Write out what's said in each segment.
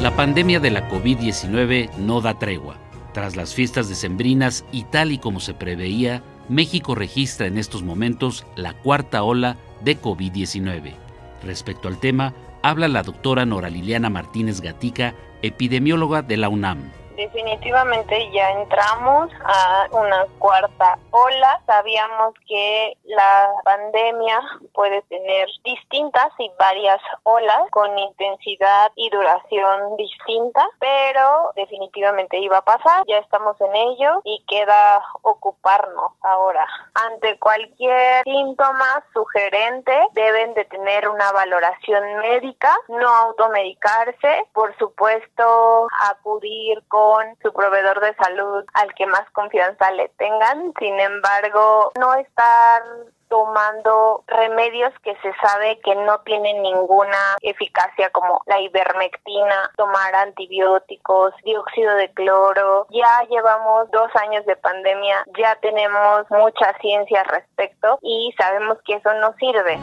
La pandemia de la COVID-19 no da tregua. Tras las fiestas decembrinas y tal y como se preveía, México registra en estos momentos la cuarta ola de COVID-19. Respecto al tema, habla la doctora Nora Liliana Martínez Gatica, epidemióloga de la UNAM definitivamente ya entramos a una cuarta ola. Sabíamos que la pandemia puede tener distintas y varias olas con intensidad y duración distinta, pero definitivamente iba a pasar. Ya estamos en ello y queda ocuparnos ahora. Ante cualquier síntoma sugerente deben de tener una valoración médica, no automedicarse, por supuesto acudir con su proveedor de salud al que más confianza le tengan. Sin embargo, no estar tomando remedios que se sabe que no tienen ninguna eficacia como la ivermectina, tomar antibióticos, dióxido de cloro. Ya llevamos dos años de pandemia, ya tenemos mucha ciencia al respecto y sabemos que eso no sirve.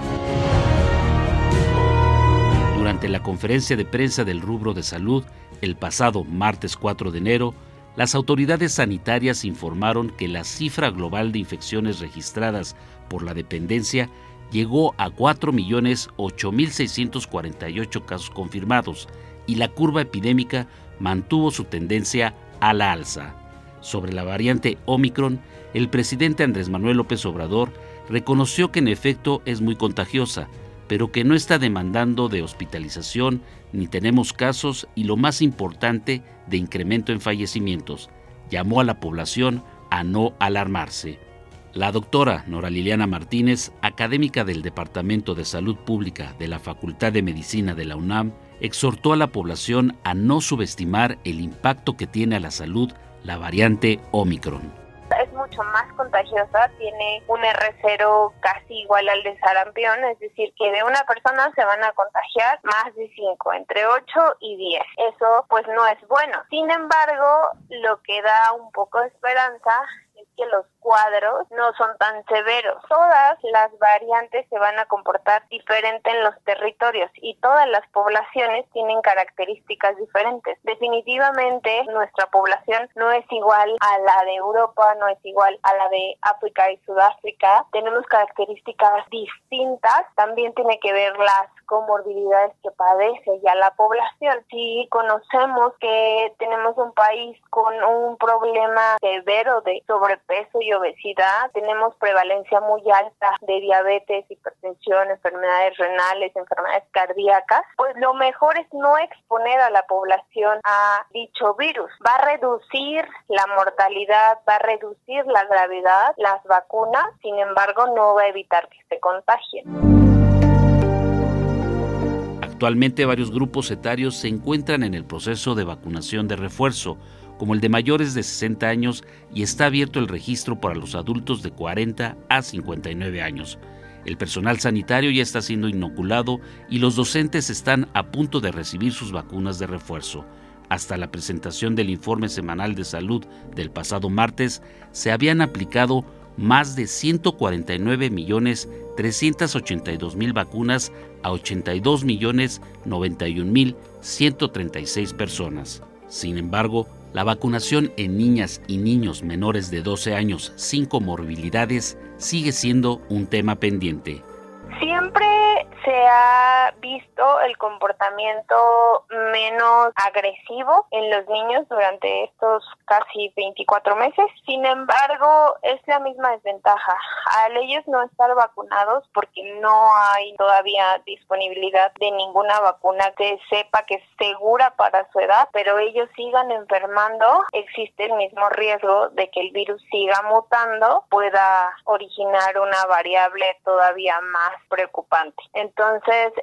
Durante la conferencia de prensa del rubro de salud, el pasado martes 4 de enero, las autoridades sanitarias informaron que la cifra global de infecciones registradas por la dependencia llegó a 4.008.648 casos confirmados y la curva epidémica mantuvo su tendencia a la alza. Sobre la variante Omicron, el presidente Andrés Manuel López Obrador reconoció que en efecto es muy contagiosa, pero que no está demandando de hospitalización ni tenemos casos y lo más importante de incremento en fallecimientos. Llamó a la población a no alarmarse. La doctora Nora Liliana Martínez, académica del Departamento de Salud Pública de la Facultad de Medicina de la UNAM, exhortó a la población a no subestimar el impacto que tiene a la salud la variante Omicron mucho más contagiosa, tiene un R0 casi igual al de sarampión, es decir, que de una persona se van a contagiar más de 5, entre 8 y 10. Eso pues no es bueno. Sin embargo, lo que da un poco de esperanza es que los cuadros no son tan severos. Todas las variantes se van a comportar diferente en los territorios y todas las poblaciones tienen características diferentes. Definitivamente nuestra población no es igual a la de Europa, no es igual a la de África y Sudáfrica. Tenemos características distintas. También tiene que ver las comorbilidades que padece ya la población. Si conocemos que tenemos un país con un problema severo de sobrepeso y obesidad, tenemos prevalencia muy alta de diabetes, hipertensión, enfermedades renales, enfermedades cardíacas, pues lo mejor es no exponer a la población a dicho virus. Va a reducir la mortalidad, va a reducir la gravedad, las vacunas, sin embargo no va a evitar que se contagien. Actualmente varios grupos etarios se encuentran en el proceso de vacunación de refuerzo, como el de mayores de 60 años y está abierto el registro para los adultos de 40 a 59 años. El personal sanitario ya está siendo inoculado y los docentes están a punto de recibir sus vacunas de refuerzo. Hasta la presentación del informe semanal de salud del pasado martes, se habían aplicado más de 149 millones 382 mil vacunas a 82 millones 91 mil 136 personas. Sin embargo, la vacunación en niñas y niños menores de 12 años sin comorbilidades sigue siendo un tema pendiente. Se ha visto el comportamiento menos agresivo en los niños durante estos casi 24 meses. Sin embargo, es la misma desventaja. Al ellos no estar vacunados porque no hay todavía disponibilidad de ninguna vacuna que sepa que es segura para su edad, pero ellos sigan enfermando, existe el mismo riesgo de que el virus siga mutando, pueda originar una variable todavía más preocupante. Entonces,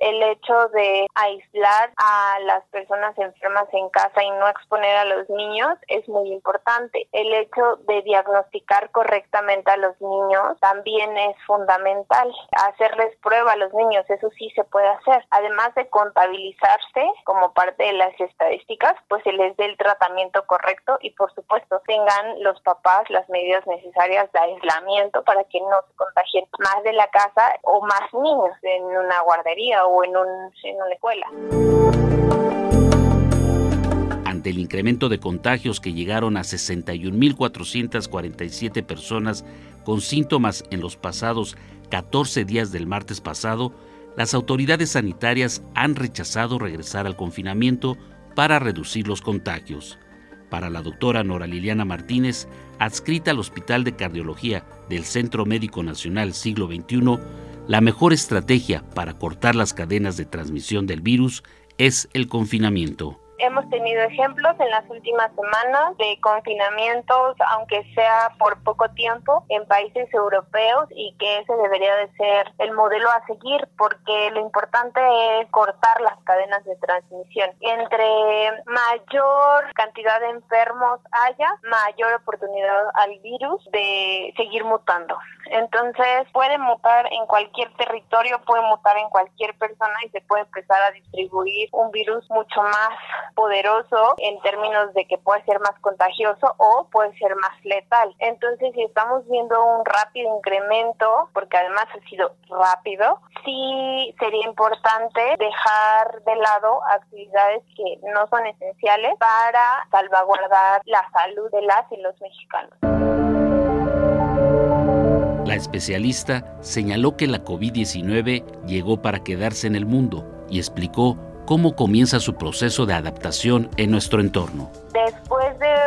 el hecho de aislar a las personas enfermas en casa y no exponer a los niños es muy importante. El hecho de diagnosticar correctamente a los niños también es fundamental. Hacerles prueba a los niños, eso sí se puede hacer. Además de contabilizarse como parte de las estadísticas, pues se les dé el tratamiento correcto y por supuesto tengan los papás las medidas necesarias de aislamiento para que no se contagien más de la casa o más niños en una guardería o en, en una escuela. Ante el incremento de contagios que llegaron a 61.447 personas con síntomas en los pasados 14 días del martes pasado, las autoridades sanitarias han rechazado regresar al confinamiento para reducir los contagios. Para la doctora Nora Liliana Martínez, adscrita al Hospital de Cardiología del Centro Médico Nacional Siglo XXI, la mejor estrategia para cortar las cadenas de transmisión del virus es el confinamiento. Hemos tenido ejemplos en las últimas semanas de confinamientos, aunque sea por poco tiempo, en países europeos y que ese debería de ser el modelo a seguir porque lo importante es cortar las cadenas de transmisión. Entre mayor cantidad de enfermos haya, mayor oportunidad al virus de seguir mutando. Entonces puede mutar en cualquier territorio, puede mutar en cualquier persona y se puede empezar a distribuir un virus mucho más poderoso en términos de que puede ser más contagioso o puede ser más letal. Entonces, si estamos viendo un rápido incremento, porque además ha sido rápido, sí sería importante dejar de lado actividades que no son esenciales para salvaguardar la salud de las y los mexicanos. La especialista señaló que la COVID-19 llegó para quedarse en el mundo y explicó cómo comienza su proceso de adaptación en nuestro entorno.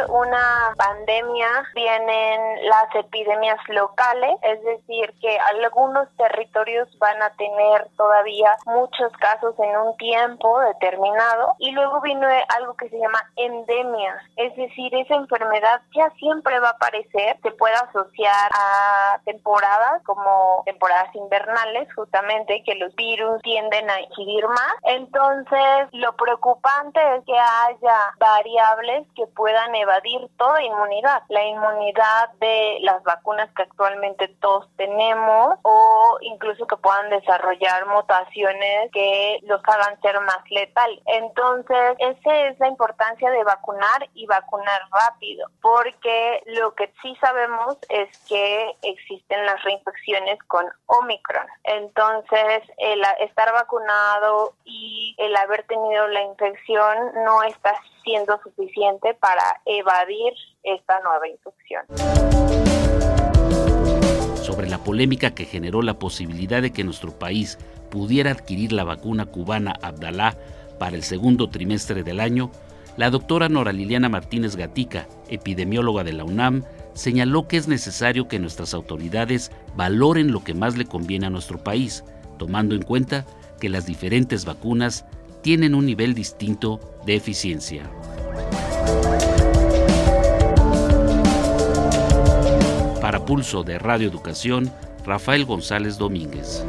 Una pandemia vienen las epidemias locales, es decir, que algunos territorios van a tener todavía muchos casos en un tiempo determinado y luego viene algo que se llama endemia, es decir, esa enfermedad ya siempre va a aparecer, se puede asociar a temporadas como temporadas invernales, justamente que los virus tienden a adquirir más. Entonces, lo preocupante es que haya variables que puedan evadir toda inmunidad, la inmunidad de las vacunas que actualmente todos tenemos o incluso que puedan desarrollar mutaciones que los hagan ser más letal. Entonces, esa es la importancia de vacunar y vacunar rápido, porque lo que sí sabemos es que existen las reinfecciones con Omicron. Entonces, el estar vacunado y el haber tenido la infección no está siendo suficiente para evadir esta nueva infección. Sobre la polémica que generó la posibilidad de que nuestro país pudiera adquirir la vacuna cubana Abdalá para el segundo trimestre del año, la doctora Nora Liliana Martínez Gatica, epidemióloga de la UNAM, señaló que es necesario que nuestras autoridades valoren lo que más le conviene a nuestro país, tomando en cuenta que las diferentes vacunas tienen un nivel distinto de eficiencia. Para Pulso de Radio Educación, Rafael González Domínguez.